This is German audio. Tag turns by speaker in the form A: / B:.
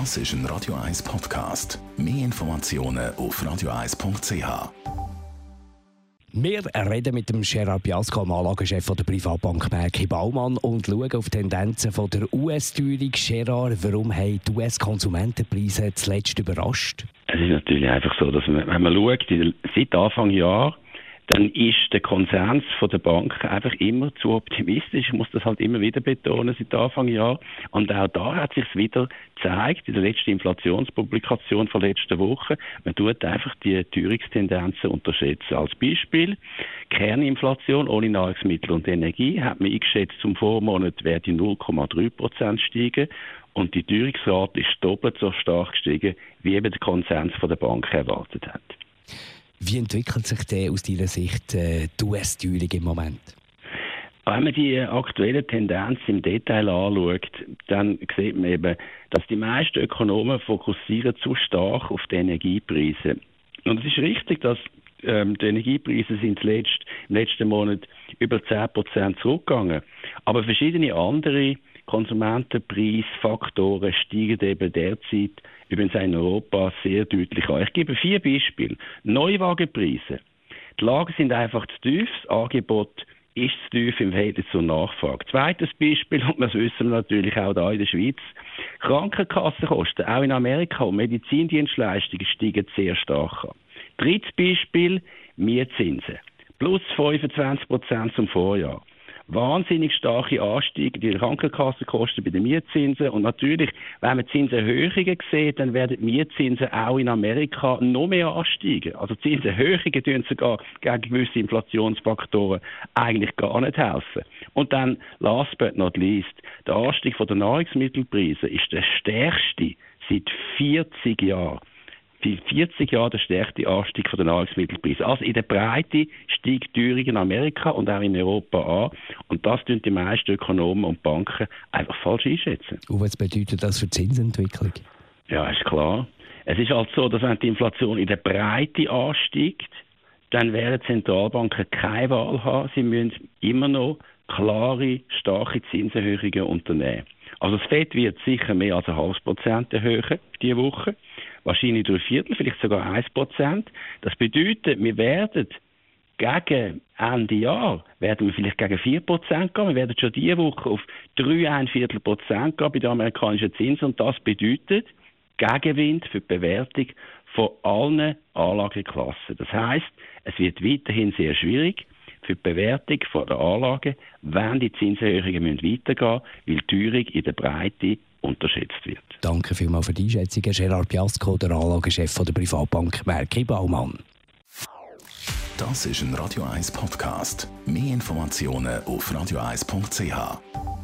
A: Das ist ein Radio 1 Podcast. Mehr Informationen auf radio1.ch.
B: Wir reden mit dem Gerard Biasco, dem Anlagechef der Privatbank Merki Baumann und schauen auf die Tendenzen von der US-Teuerung. Gerard, warum haben die US-Konsumentenpreise zuletzt überrascht?
C: Es ist natürlich einfach so, dass man, wenn man schaut, seit Anfang Jahr dann ist der Konsens von der Banken einfach immer zu optimistisch. Ich muss das halt immer wieder betonen seit Anfang Jahr. Und auch da hat sich wieder gezeigt, in der letzten Inflationspublikation von letzter Woche, man tut einfach die Teuerungstendenzen unterschätzen. Als Beispiel, Kerninflation ohne Nahrungsmittel und Energie hat man eingeschätzt, zum Vormonat werde 0,3 Prozent steigen und die Teuerungsrate ist doppelt so stark gestiegen, wie eben der Konsens von der Bank erwartet hat.
B: Wie entwickelt sich denn aus deiner Sicht äh, die US-Teuerung im Moment?
C: Wenn man die aktuellen Tendenzen im Detail anschaut, dann sieht man eben, dass die meisten Ökonomen fokussieren zu stark auf die Energiepreise. Und es ist richtig, dass ähm, die Energiepreise sind zuletzt, im letzten Monat über 10% zurückgegangen. Aber verschiedene andere Konsumentenpreisfaktoren steigen eben derzeit übrigens in Europa sehr deutlich an. Ich gebe vier Beispiele. Neuwagenpreise. Die Lagen sind einfach zu tief, das Angebot ist zu tief im Verhältnis zur Nachfrage. Zweites Beispiel, und das wissen wir natürlich auch da in der Schweiz, Krankenkassenkosten, auch in Amerika, und Medizindienstleistungen steigen sehr stark an. Drittes Beispiel, Mietzinsen. Plus 25 Prozent zum Vorjahr wahnsinnig starke Anstiege der Krankenkassenkosten bei den Mietzinsen. Und natürlich, wenn man Zinserhöhungen sieht, dann werden die Mietzinsen auch in Amerika noch mehr ansteigen. Also Zinserhöhungen tun sogar gegen gewisse Inflationsfaktoren eigentlich gar nicht helfen. Und dann, last but not least, der Anstieg der Nahrungsmittelpreise ist der stärkste seit 40 Jahren seit 40 Jahren der stärkste Anstieg der Nahrungsmittelpreise. Also in der Breite steigt Teuerung in Amerika und auch in Europa an. Und das tun die meisten Ökonomen und Banken einfach falsch einschätzen.
B: Und was bedeutet das für die Zinsentwicklung?
C: Ja, ist klar. Es ist halt so, dass wenn die Inflation in der Breite ansteigt, dann werden Zentralbanken keine Wahl haben. Sie müssen immer noch klare, starke Zinserhöhungen unternehmen. Also das FED wird sicher mehr als ein halbes Prozent erhöhen diese Woche. Wahrscheinlich durch Viertel, vielleicht sogar ein Prozent. Das bedeutet, wir werden gegen Ende Jahr werden wir vielleicht gegen 4% gehen. Wir werden schon diese Woche auf 3 Viertel Prozent gehen bei den amerikanischen Zinsen. Und das bedeutet Gegenwind für die Bewertung von allen Anlageklassen. Das heißt, es wird weiterhin sehr schwierig, für die Bewertung der Anlagen, wenn die Zinserhöhungen weitergehen müssen, weil die Teuerung in der Breite unterschätzt wird.
B: Danke vielmals für die Einschätzung, Gerard Piasco, der Anlagechef der Privatbank Merki Baumann.
A: Das ist ein Radio 1 Podcast. Mehr Informationen auf radio1.ch.